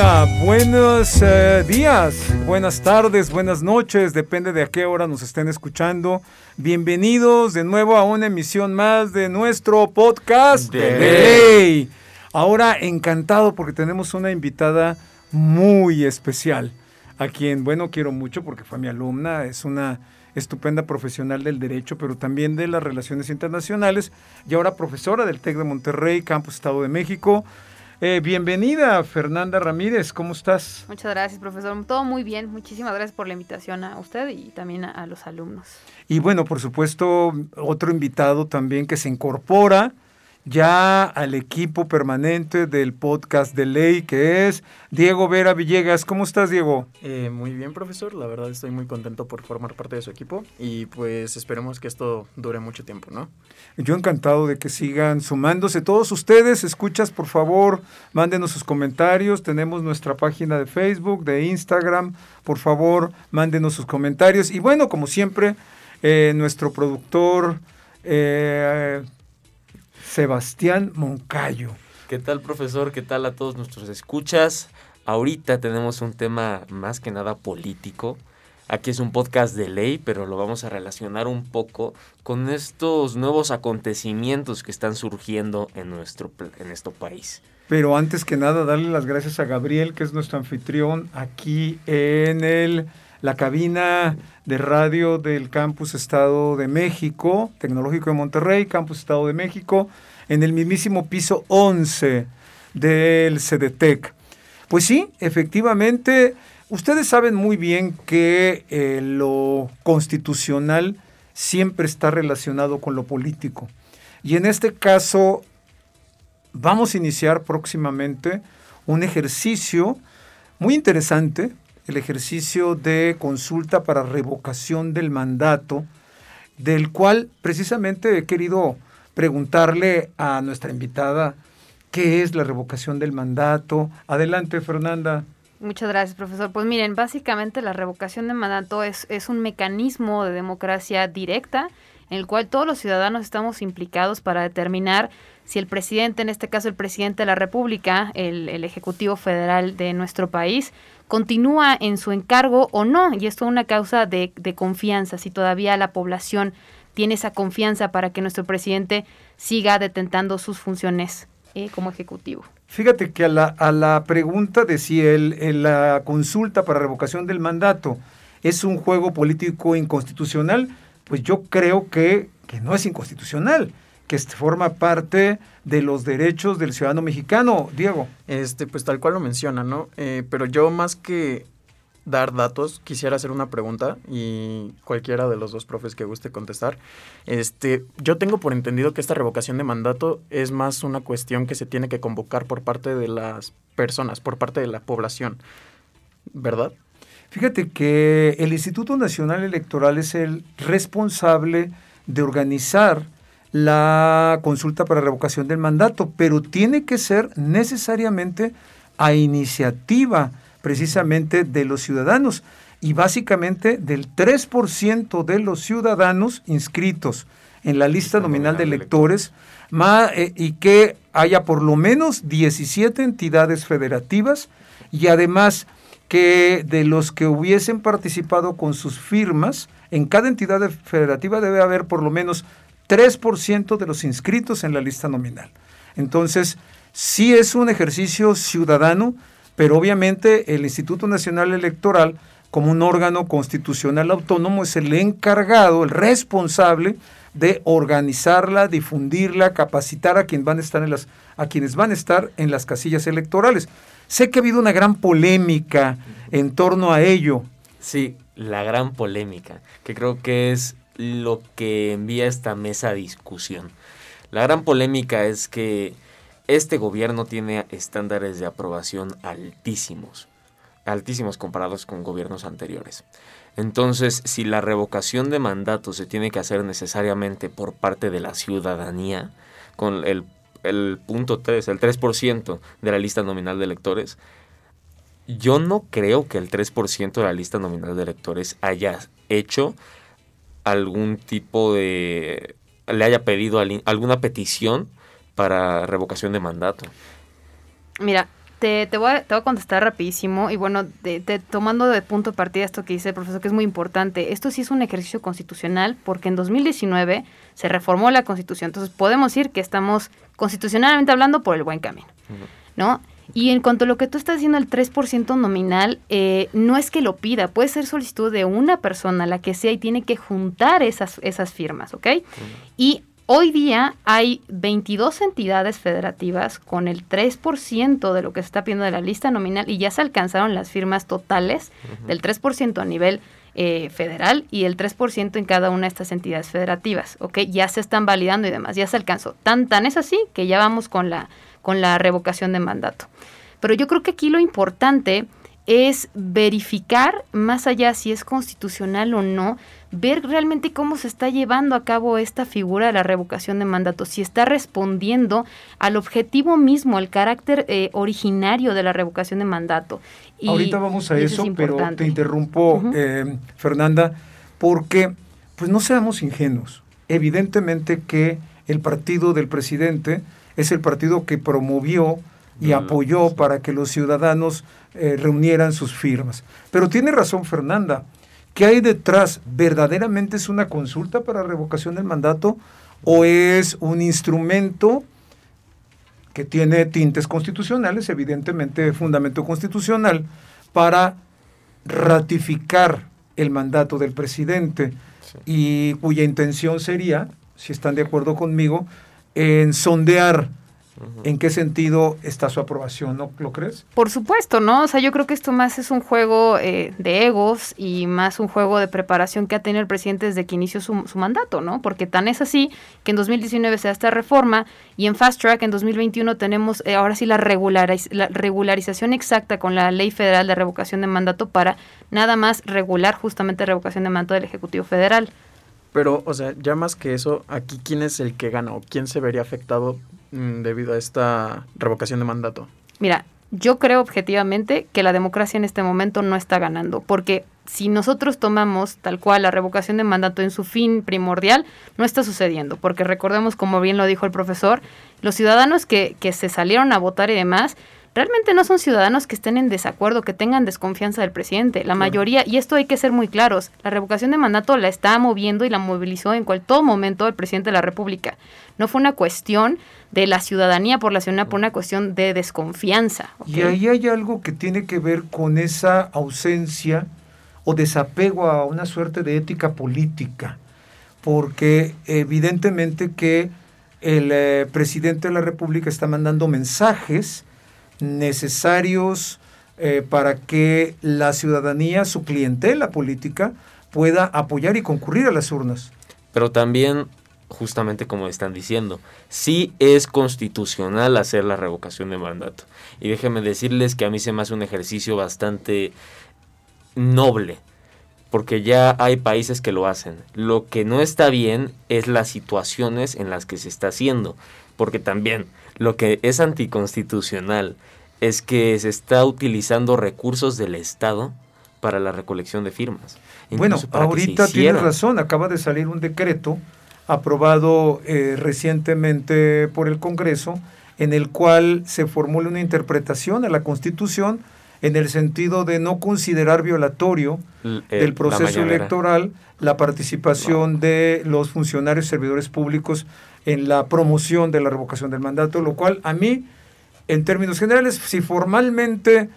Hola, buenos eh, días, buenas tardes, buenas noches, depende de a qué hora nos estén escuchando. Bienvenidos de nuevo a una emisión más de nuestro podcast de, ley. Ahora encantado porque tenemos una invitada muy especial, a quien, bueno, quiero mucho porque fue mi alumna, es una estupenda profesional del derecho, pero también de las relaciones internacionales, y ahora profesora del TEC de Monterrey, Campus Estado de México. Eh, bienvenida, Fernanda Ramírez, ¿cómo estás? Muchas gracias, profesor. Todo muy bien. Muchísimas gracias por la invitación a usted y también a, a los alumnos. Y bueno, por supuesto, otro invitado también que se incorpora ya al equipo permanente del podcast de ley, que es Diego Vera Villegas. ¿Cómo estás, Diego? Eh, muy bien, profesor. La verdad estoy muy contento por formar parte de su equipo y pues esperemos que esto dure mucho tiempo, ¿no? Yo encantado de que sigan sumándose. Todos ustedes, escuchas, por favor, mándenos sus comentarios. Tenemos nuestra página de Facebook, de Instagram. Por favor, mándenos sus comentarios. Y bueno, como siempre, eh, nuestro productor... Eh, Sebastián Moncayo. ¿Qué tal, profesor? ¿Qué tal a todos nuestros escuchas? Ahorita tenemos un tema más que nada político. Aquí es un podcast de ley, pero lo vamos a relacionar un poco con estos nuevos acontecimientos que están surgiendo en nuestro, en nuestro país. Pero antes que nada, darle las gracias a Gabriel, que es nuestro anfitrión aquí en el, la cabina de radio del Campus Estado de México, Tecnológico de Monterrey, Campus Estado de México, en el mismísimo piso 11 del CDTEC. Pues sí, efectivamente, ustedes saben muy bien que eh, lo constitucional siempre está relacionado con lo político. Y en este caso, vamos a iniciar próximamente un ejercicio muy interesante el ejercicio de consulta para revocación del mandato, del cual precisamente he querido preguntarle a nuestra invitada qué es la revocación del mandato. Adelante, Fernanda. Muchas gracias, profesor. Pues miren, básicamente la revocación de mandato es, es un mecanismo de democracia directa en el cual todos los ciudadanos estamos implicados para determinar si el presidente, en este caso el presidente de la República, el, el Ejecutivo Federal de nuestro país, continúa en su encargo o no. Y esto es una causa de, de confianza, si todavía la población tiene esa confianza para que nuestro presidente siga detentando sus funciones eh, como ejecutivo. Fíjate que a la, a la pregunta de si el, la consulta para revocación del mandato es un juego político inconstitucional, pues yo creo que, que no es inconstitucional que forma parte de los derechos del ciudadano mexicano, Diego. Este, pues tal cual lo menciona, ¿no? Eh, pero yo más que dar datos, quisiera hacer una pregunta y cualquiera de los dos profes que guste contestar. Este, yo tengo por entendido que esta revocación de mandato es más una cuestión que se tiene que convocar por parte de las personas, por parte de la población, ¿verdad? Fíjate que el Instituto Nacional Electoral es el responsable de organizar la consulta para revocación del mandato, pero tiene que ser necesariamente a iniciativa precisamente de los ciudadanos y básicamente del 3% de los ciudadanos inscritos en la lista nominal de electores eh, y que haya por lo menos 17 entidades federativas y además que de los que hubiesen participado con sus firmas, en cada entidad federativa debe haber por lo menos 3% de los inscritos en la lista nominal. Entonces, sí es un ejercicio ciudadano, pero obviamente el Instituto Nacional Electoral, como un órgano constitucional autónomo, es el encargado, el responsable de organizarla, difundirla, capacitar a, quien van a estar en las, a quienes van a estar en las casillas electorales. Sé que ha habido una gran polémica en torno a ello. Sí, la gran polémica, que creo que es lo que envía esta mesa a discusión. La gran polémica es que este gobierno tiene estándares de aprobación altísimos, altísimos comparados con gobiernos anteriores. Entonces, si la revocación de mandato se tiene que hacer necesariamente por parte de la ciudadanía, con el, el punto 3, el 3% de la lista nominal de electores, yo no creo que el 3% de la lista nominal de electores haya hecho algún tipo de... le haya pedido alguna petición para revocación de mandato. Mira, te, te, voy a, te voy a contestar rapidísimo y bueno, tomando de punto de partida esto que dice el profesor, que es muy importante, esto sí es un ejercicio constitucional porque en 2019 se reformó la constitución, entonces podemos decir que estamos constitucionalmente hablando por el buen camino, ¿no? Y en cuanto a lo que tú estás diciendo, el 3% nominal, eh, no es que lo pida, puede ser solicitud de una persona, la que sea, y tiene que juntar esas, esas firmas, ¿ok? Y Hoy día hay 22 entidades federativas con el 3% de lo que se está pidiendo de la lista nominal y ya se alcanzaron las firmas totales del 3% a nivel eh, federal y el 3% en cada una de estas entidades federativas, ¿ok? Ya se están validando y demás, ya se alcanzó. Tan, tan es así que ya vamos con la, con la revocación de mandato. Pero yo creo que aquí lo importante es verificar, más allá si es constitucional o no, ver realmente cómo se está llevando a cabo esta figura de la revocación de mandato, si está respondiendo al objetivo mismo, al carácter eh, originario de la revocación de mandato. Ahorita vamos a eso, pero te interrumpo, eh, Fernanda, porque pues no seamos ingenuos. Evidentemente que el partido del presidente es el partido que promovió y apoyó para que los ciudadanos eh, reunieran sus firmas. Pero tiene razón Fernanda, ¿Qué hay detrás? ¿Verdaderamente es una consulta para revocación del mandato o es un instrumento que tiene tintes constitucionales, evidentemente fundamento constitucional, para ratificar el mandato del presidente y cuya intención sería, si están de acuerdo conmigo, en sondear ¿En qué sentido está su aprobación? ¿No lo crees? Por supuesto, ¿no? O sea, yo creo que esto más es un juego eh, de egos y más un juego de preparación que ha tenido el presidente desde que inició su, mandato, ¿no? Porque tan es así que en 2019 se da esta reforma y en Fast Track en 2021 tenemos eh, ahora sí la, la regularización exacta con la Ley Federal de Revocación de Mandato para nada más regular justamente revocación de mandato del Ejecutivo Federal. Pero, o sea, ya más que eso, aquí quién es el que gana o quién se vería afectado Mm, debido a esta revocación de mandato? Mira, yo creo objetivamente que la democracia en este momento no está ganando, porque si nosotros tomamos tal cual la revocación de mandato en su fin primordial, no está sucediendo, porque recordemos, como bien lo dijo el profesor, los ciudadanos que, que se salieron a votar y demás, realmente no son ciudadanos que estén en desacuerdo, que tengan desconfianza del presidente. La mayoría, y esto hay que ser muy claros, la revocación de mandato la está moviendo y la movilizó en cual todo momento el presidente de la República. No fue una cuestión de la ciudadanía por la ciudadanía, por una cuestión de desconfianza. Y ahí hay algo que tiene que ver con esa ausencia o desapego a una suerte de ética política, porque evidentemente que el eh, presidente de la República está mandando mensajes necesarios eh, para que la ciudadanía, su clientela política, pueda apoyar y concurrir a las urnas. Pero también, justamente como están diciendo, sí es constitucional hacer la revocación de mandato. Y déjenme decirles que a mí se me hace un ejercicio bastante noble, porque ya hay países que lo hacen. Lo que no está bien es las situaciones en las que se está haciendo, porque también lo que es anticonstitucional es que se está utilizando recursos del Estado para la recolección de firmas. bueno, ahorita tiene razón, acaba de salir un decreto aprobado eh, recientemente por el Congreso en el cual se formula una interpretación a la Constitución en el sentido de no considerar violatorio eh, del proceso electoral la participación de los funcionarios y servidores públicos en la promoción de la revocación del mandato, lo cual a mí en términos generales, si formalmente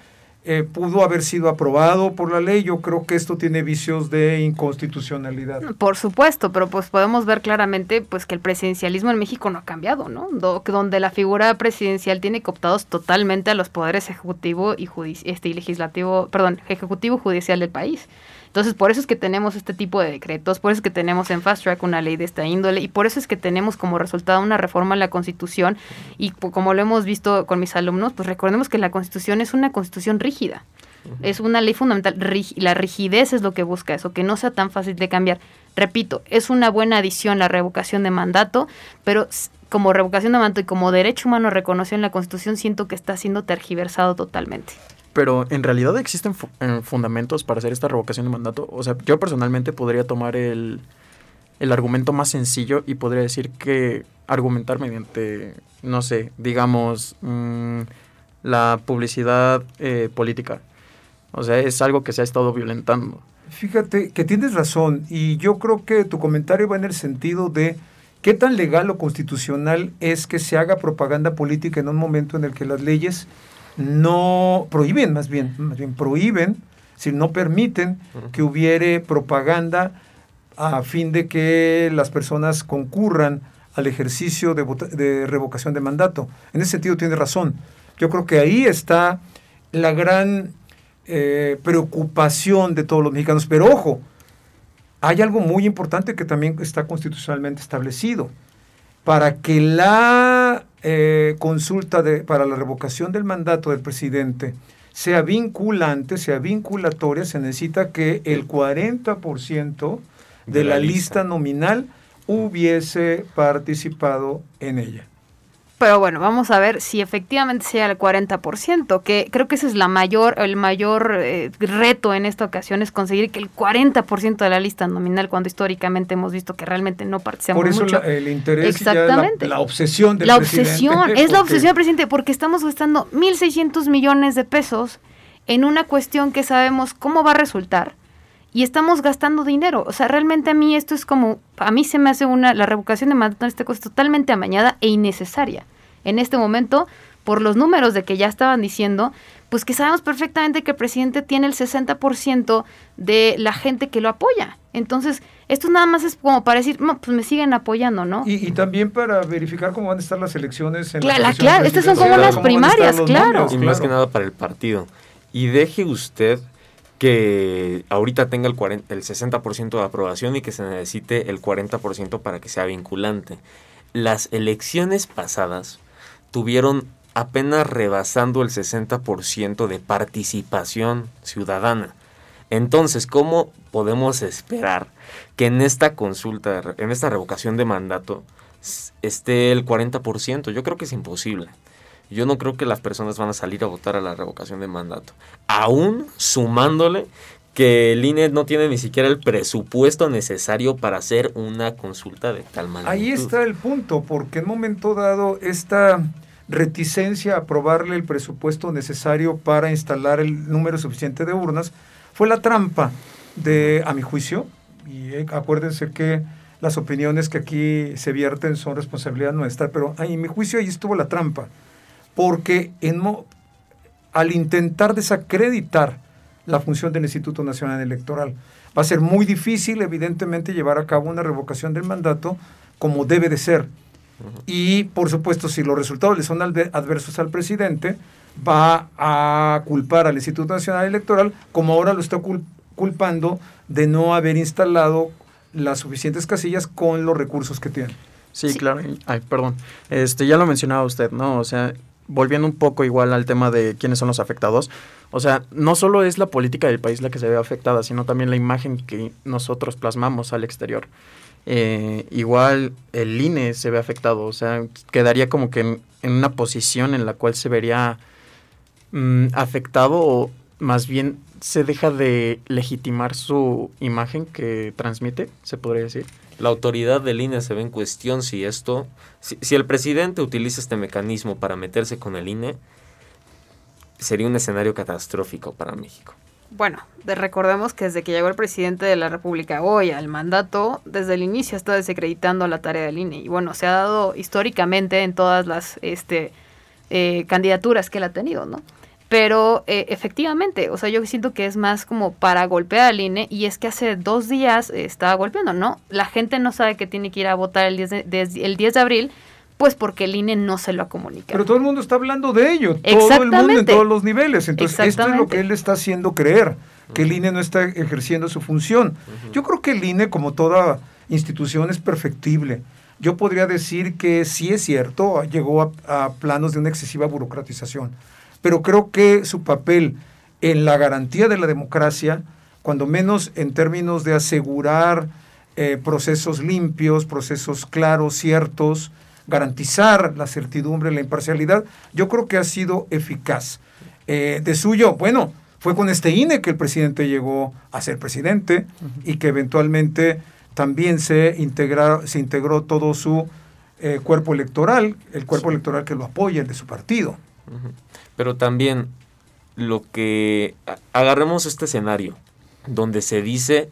eh, pudo haber sido aprobado por la ley, yo creo que esto tiene vicios de inconstitucionalidad. Por supuesto, pero pues podemos ver claramente pues que el presidencialismo en México no ha cambiado, ¿no? donde la figura presidencial tiene cooptados totalmente a los poderes ejecutivo y, este, y legislativo, perdón, ejecutivo judicial del país. Entonces, por eso es que tenemos este tipo de decretos, por eso es que tenemos en Fast Track una ley de esta índole y por eso es que tenemos como resultado una reforma en la Constitución y como lo hemos visto con mis alumnos, pues recordemos que la Constitución es una Constitución rígida. Es una ley fundamental. La rigidez es lo que busca eso, que no sea tan fácil de cambiar. Repito, es una buena adición la revocación de mandato, pero como revocación de mandato y como derecho humano reconocido en la Constitución, siento que está siendo tergiversado totalmente. Pero en realidad existen eh, fundamentos para hacer esta revocación de mandato. O sea, yo personalmente podría tomar el, argumento más sencillo y podría decir que argumentar mediante, no sé, digamos, mm, la publicidad eh, política. O sea, es algo que se ha estado violentando. Fíjate que tienes razón y yo creo que tu comentario va en el sentido de qué tan legal o constitucional es que se haga propaganda política en un momento en el que las leyes no prohíben, más bien, más bien prohíben, si no permiten que hubiere propaganda a fin de que las personas concurran al ejercicio de, de revocación de mandato. En ese sentido tiene razón. Yo creo que ahí está la gran eh, preocupación de todos los mexicanos. Pero ojo, hay algo muy importante que también está constitucionalmente establecido. Para que la eh, consulta de, para la revocación del mandato del presidente sea vinculante, sea vinculatoria, se necesita que el 40% de, de la, lista. lista nominal hubiese participado en ella. Pero bueno, vamos a ver si efectivamente sea el 40%, que creo que ese es la mayor, el mayor eh, reto en esta ocasión, es conseguir que el 40% de la lista nominal, cuando históricamente hemos visto que realmente no participamos Por eso mucho. La, el interés Exactamente. La, la, obsesión del la presidente. obsesión, es la obsesión del presidente, porque estamos gastando 1.600 millones de pesos en una cuestión que sabemos cómo va a resultar y estamos gastando dinero. O sea, realmente a mí esto es como, a mí se me hace una, la revocación de mandato en este caso totalmente amañada e innecesaria. En este momento, por los números de que ya estaban diciendo, pues que sabemos perfectamente que el presidente tiene el 60% de la gente que lo apoya. Entonces, esto nada más es como para decir, no, pues me siguen apoyando, ¿no? Y, y también para verificar cómo van a estar las elecciones. En claro, la claro, estas son como las primarias, claro. Números, y más que nada para el partido. Y deje usted que ahorita tenga el, 40, el 60% de aprobación y que se necesite el 40% para que sea vinculante. Las elecciones pasadas tuvieron apenas rebasando el 60% de participación ciudadana. Entonces, ¿cómo podemos esperar que en esta consulta, en esta revocación de mandato, esté el 40%? Yo creo que es imposible. Yo no creo que las personas van a salir a votar a la revocación de mandato. Aún sumándole que el INE no tiene ni siquiera el presupuesto necesario para hacer una consulta de tal manera. Ahí está el punto, porque en momento dado esta reticencia a aprobarle el presupuesto necesario para instalar el número suficiente de urnas fue la trampa de, a mi juicio, y eh, acuérdense que las opiniones que aquí se vierten son responsabilidad nuestra, pero en mi juicio ahí estuvo la trampa porque en, al intentar desacreditar la función del Instituto Nacional Electoral, va a ser muy difícil, evidentemente, llevar a cabo una revocación del mandato como debe de ser. Y, por supuesto, si los resultados le son adversos al presidente, va a culpar al Instituto Nacional Electoral, como ahora lo está culpando de no haber instalado las suficientes casillas con los recursos que tiene. Sí, sí, claro. Ay, perdón. Este, ya lo mencionaba usted, ¿no? O sea, volviendo un poco igual al tema de quiénes son los afectados, o sea, no solo es la política del país la que se ve afectada, sino también la imagen que nosotros plasmamos al exterior. Eh, igual el INE se ve afectado, o sea, quedaría como que en, una posición en la cual se vería mmm, afectado o más bien se deja de legitimar su imagen que transmite, se podría decir la autoridad del INE se ve en cuestión si esto, si, si, el presidente utiliza este mecanismo para meterse con el INE, sería un escenario catastrófico para México. Bueno, de, recordemos que desde que llegó el presidente de la República hoy al mandato, desde el inicio está desacreditando la tarea del INE. Y bueno, se ha dado históricamente en todas las este, eh, candidaturas que él ha tenido, ¿no? Pero eh, efectivamente, o sea, yo siento que es más como para golpear al INE y es que hace dos días eh, estaba golpeando, ¿no? La gente no sabe que tiene que ir a votar el 10 de, de, el 10 de abril, pues porque el INE no se lo ha comunicado. Pero todo el mundo está hablando de ello, todo el mundo en todos los niveles. Entonces, esto es lo que él está haciendo creer, que el INE no está ejerciendo su función. Uh -huh. Yo creo que el INE, como toda institución, es perfectible. Yo podría decir que sí es cierto, llegó a, a planos de una excesiva burocratización pero creo que su papel en la garantía de la democracia, cuando menos en términos de asegurar eh, procesos limpios, procesos claros, ciertos, garantizar la certidumbre, la imparcialidad, yo creo que ha sido eficaz. Eh, de suyo, bueno, fue con este INE que el presidente llegó a ser presidente uh -huh. y que eventualmente también se, integra, se integró todo su eh, cuerpo electoral, el cuerpo sí. electoral que lo apoya, el de su partido. Uh -huh. Pero también lo que agarremos este escenario donde se dice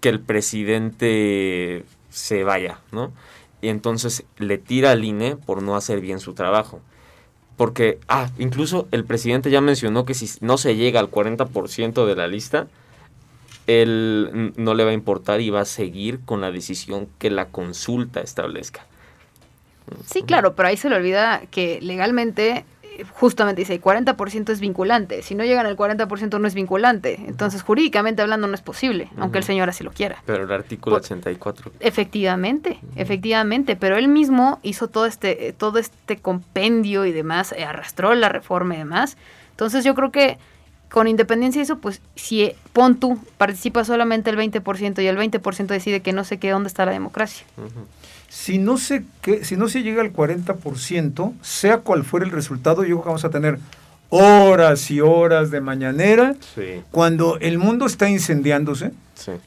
que el presidente se vaya, ¿no? Y entonces le tira al INE por no hacer bien su trabajo. Porque, ah, incluso el presidente ya mencionó que si no se llega al 40% de la lista, él no le va a importar y va a seguir con la decisión que la consulta establezca. Sí, claro, pero ahí se le olvida que legalmente justamente dice, 40% es vinculante. Si no llegan al 40% no es vinculante. Entonces, jurídicamente hablando, no es posible, aunque el señor así lo quiera. Pero el artículo 84. Efectivamente, efectivamente. Pero él mismo hizo todo este, todo este compendio y demás, eh, arrastró la reforma y demás. Entonces, yo creo que con independencia de eso, pues si pon tú, participa solamente el 20% y el 20% decide que no sé qué, dónde está la democracia. Si no, se, que, si no se llega al 40%, sea cual fuera el resultado, yo creo que vamos a tener horas y horas de mañanera, cuando el mundo está incendiándose,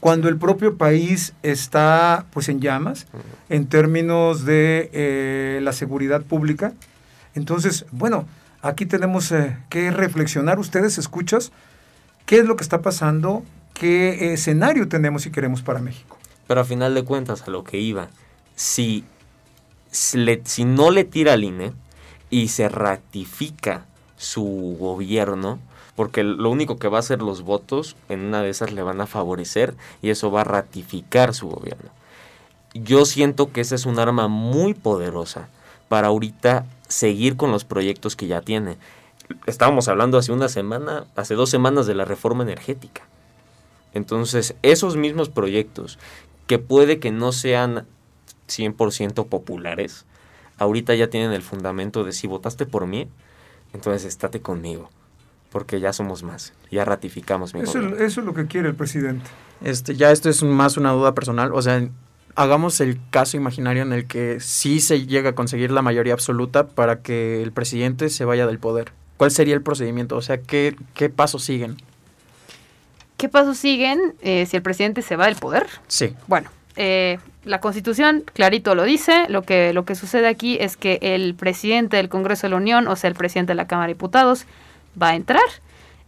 cuando el propio país está pues en llamas, en términos de eh, la seguridad pública. Entonces, bueno, aquí tenemos eh, que reflexionar, ustedes escuchas, qué es lo que está pasando, qué escenario tenemos y queremos para México. Pero a final de cuentas, a lo que iba, si, si no le tira al INE y se ratifica su gobierno, porque lo único que va a hacer los votos en una de esas le van a favorecer y eso va a ratificar su gobierno. Yo siento que esa es un arma muy poderosa para ahorita seguir con los proyectos que ya tiene. Estábamos hablando hace una semana, hace dos semanas de la reforma energética. Entonces, esos mismos proyectos que puede que no sean 100% populares, ahorita ya tienen el fundamento de si votaste por mí, entonces estate conmigo, porque ya somos más, ya ratificamos mi eso, eso es lo que quiere el presidente. Este, ya esto es más una duda personal, o sea, hagamos el caso imaginario en el que sí se llega a conseguir la mayoría absoluta para que el presidente se vaya del poder. ¿Cuál sería el procedimiento? O sea, ¿qué, qué pasos siguen? ¿Qué pasos siguen eh, si el presidente se va del poder? Sí. Bueno, eh, la Constitución clarito lo dice, lo que, lo que sucede aquí es que el presidente del Congreso de la Unión, o sea, el presidente de la Cámara de Diputados, va a entrar.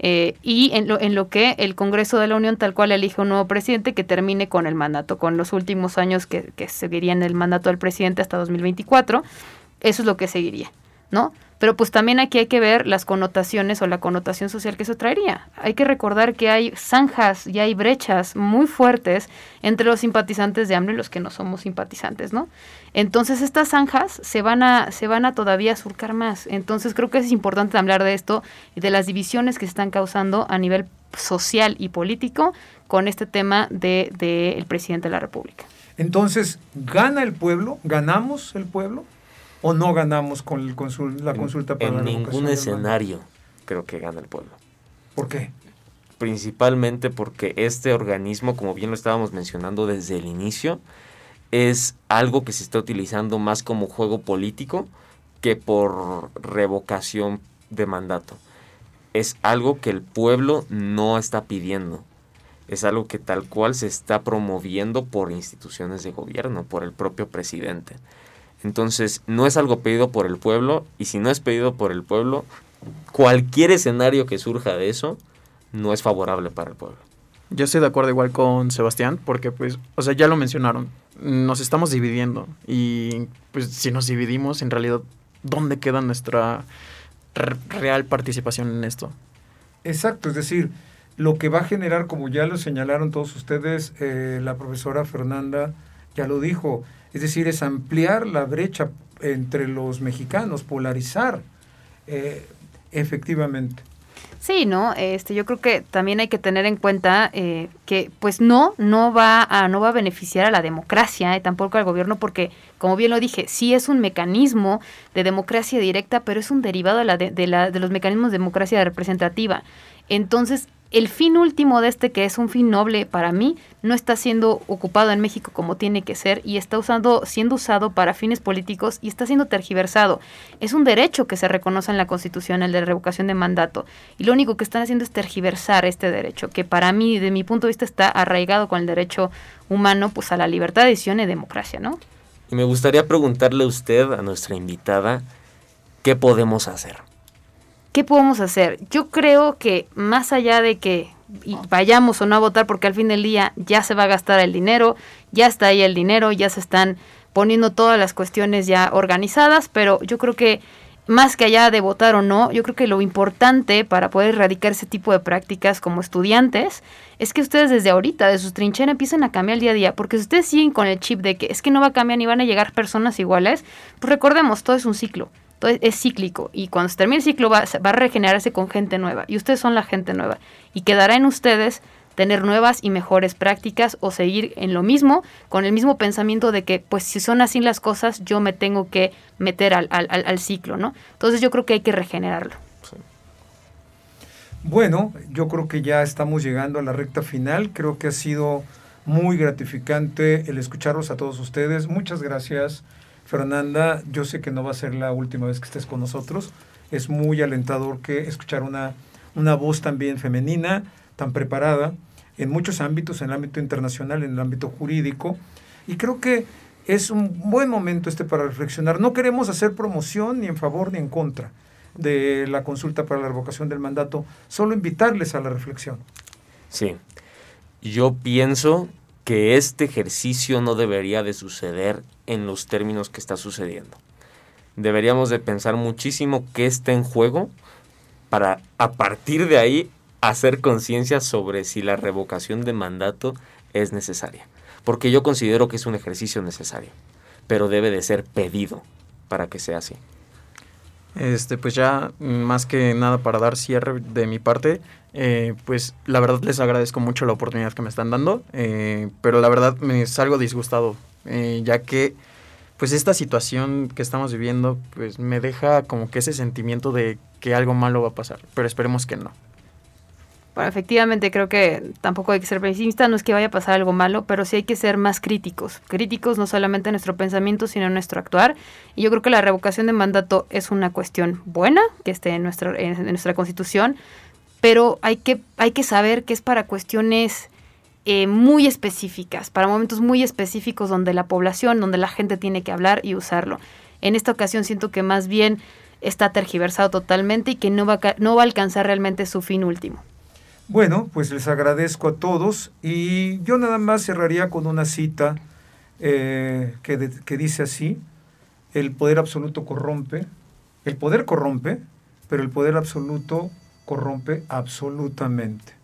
Eh, y en lo, en lo que el Congreso de la Unión tal cual elige un nuevo presidente que termine con el mandato, con los últimos años que, que seguirían el mandato del presidente hasta 2024, eso es lo que seguiría, ¿no? Pero pues también aquí hay que ver las connotaciones o la connotación social que eso traería. Hay que recordar que hay zanjas y hay brechas muy fuertes entre los simpatizantes de AMLO y los que no somos simpatizantes, ¿no? Entonces estas zanjas se van a, se van a todavía surcar más. Entonces creo que es importante hablar de esto y de las divisiones que se están causando a nivel social y político con este tema del de, el presidente de la República. Entonces, ¿gana el pueblo? ¿Ganamos el pueblo? O no ganamos con el la consulta para en ningún escenario creo que gana el pueblo. ¿Por qué? Principalmente porque este organismo, como bien lo estábamos mencionando desde el inicio, es algo que se está utilizando más como juego político que por revocación de mandato. Es algo que el pueblo no está pidiendo. Es algo que tal cual se está promoviendo por instituciones de gobierno, por el propio presidente. Entonces, no es algo pedido por el pueblo y si no es pedido por el pueblo, cualquier escenario que surja de eso no es favorable para el pueblo. Yo estoy de acuerdo igual con Sebastián porque pues, o sea, ya lo mencionaron, nos estamos dividiendo y pues si nos dividimos, en realidad, ¿dónde queda nuestra real participación en esto? Exacto, es decir, lo que va a generar, como ya lo señalaron todos ustedes, eh, la profesora Fernanda ya lo dijo, es decir, es ampliar la brecha entre los mexicanos, polarizar eh, efectivamente. Sí, no, este, yo creo que también hay que tener en cuenta eh, que, pues no, no va a, no va a beneficiar a la democracia, eh, tampoco al gobierno, porque, como bien lo dije, sí es un mecanismo de democracia directa, pero es un derivado de, la, de, la, de los mecanismos de democracia representativa. Entonces, el fin último de este, que es un fin noble para mí, no está siendo ocupado en México como tiene que ser y está usando, siendo usado para fines políticos y está siendo tergiversado. Es un derecho que se reconoce en la Constitución, el de revocación de mandato. Y lo único que están haciendo es tergiversar este derecho, que para mí, de mi punto de vista, está arraigado con el derecho humano pues a la libertad de decisión y democracia, ¿no? Y me gustaría preguntarle a usted, a nuestra invitada, ¿qué podemos hacer? ¿Qué podemos hacer? Yo creo que más allá de que vayamos o no a votar, porque al fin del día ya se va a gastar el dinero, ya está ahí el dinero, ya se están poniendo todas las cuestiones ya organizadas, pero yo creo que más que allá de votar o no, yo creo que lo importante para poder erradicar ese tipo de prácticas como estudiantes es que ustedes desde ahorita, de sus trincheras, empiecen a cambiar el día a día, porque si ustedes siguen con el chip de que es que no va a cambiar ni van a llegar personas iguales, pues recordemos, todo es un ciclo, todo es, cíclico y cuando se termine el ciclo va, a regenerarse con gente nueva y ustedes son la gente nueva y quedará en ustedes tener nuevas y mejores prácticas o seguir en lo mismo, con el mismo pensamiento de que, pues si son así las cosas, yo me tengo que meter al ciclo, ¿no? Entonces yo creo que hay que regenerarlo. Bueno, yo creo que ya estamos llegando a la recta final, creo que ha sido muy gratificante el escucharlos a todos ustedes. Muchas gracias, Fernanda. Yo sé que no va a ser la última vez que estés con nosotros. Es muy alentador que escuchar una, una voz también femenina tan preparada en muchos ámbitos, en el ámbito internacional, en el ámbito jurídico, y creo que es un buen momento este para reflexionar. No queremos hacer promoción ni en favor ni en contra de la consulta para la revocación del mandato, solo invitarles a la reflexión. Sí, yo pienso que este ejercicio no debería de suceder en los términos que está sucediendo. Deberíamos de pensar muchísimo qué está en juego para a partir de ahí hacer conciencia sobre si la revocación de mandato es necesaria. Porque yo considero que es un ejercicio necesario, pero debe de ser pedido para que sea así. Este, pues ya más que nada para dar cierre de mi parte, eh, pues la verdad les agradezco mucho la oportunidad que me están dando, eh, pero la verdad me salgo disgustado, eh, ya que pues esta situación que estamos viviendo pues me deja como que ese sentimiento de que algo malo va a pasar, pero esperemos que no. Bueno, efectivamente creo que tampoco hay que ser pesimista, no es que vaya a pasar algo malo, pero sí hay que ser más críticos. Críticos no solamente en nuestro pensamiento, sino en nuestro actuar. Y yo creo que la revocación de mandato es una cuestión buena, que esté en, nuestra en nuestra constitución, pero hay que, hay que saber que es para cuestiones eh, muy específicas, para momentos muy específicos donde la población, donde la gente tiene que hablar y usarlo. En esta ocasión siento que más bien está tergiversado totalmente y que no va no va a alcanzar realmente su fin último. Bueno, pues les agradezco a todos y yo nada más cerraría con una cita eh, que, que dice así, el poder absoluto corrompe, el poder corrompe, pero el poder absoluto corrompe absolutamente.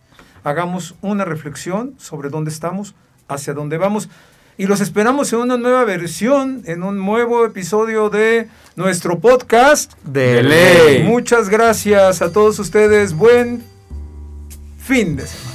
Hagamos una reflexión sobre dónde estamos, hacia dónde vamos. Y los esperamos en una nueva versión, en un nuevo episodio de nuestro podcast de ley. Muchas gracias a todos ustedes. Buen fin de semana.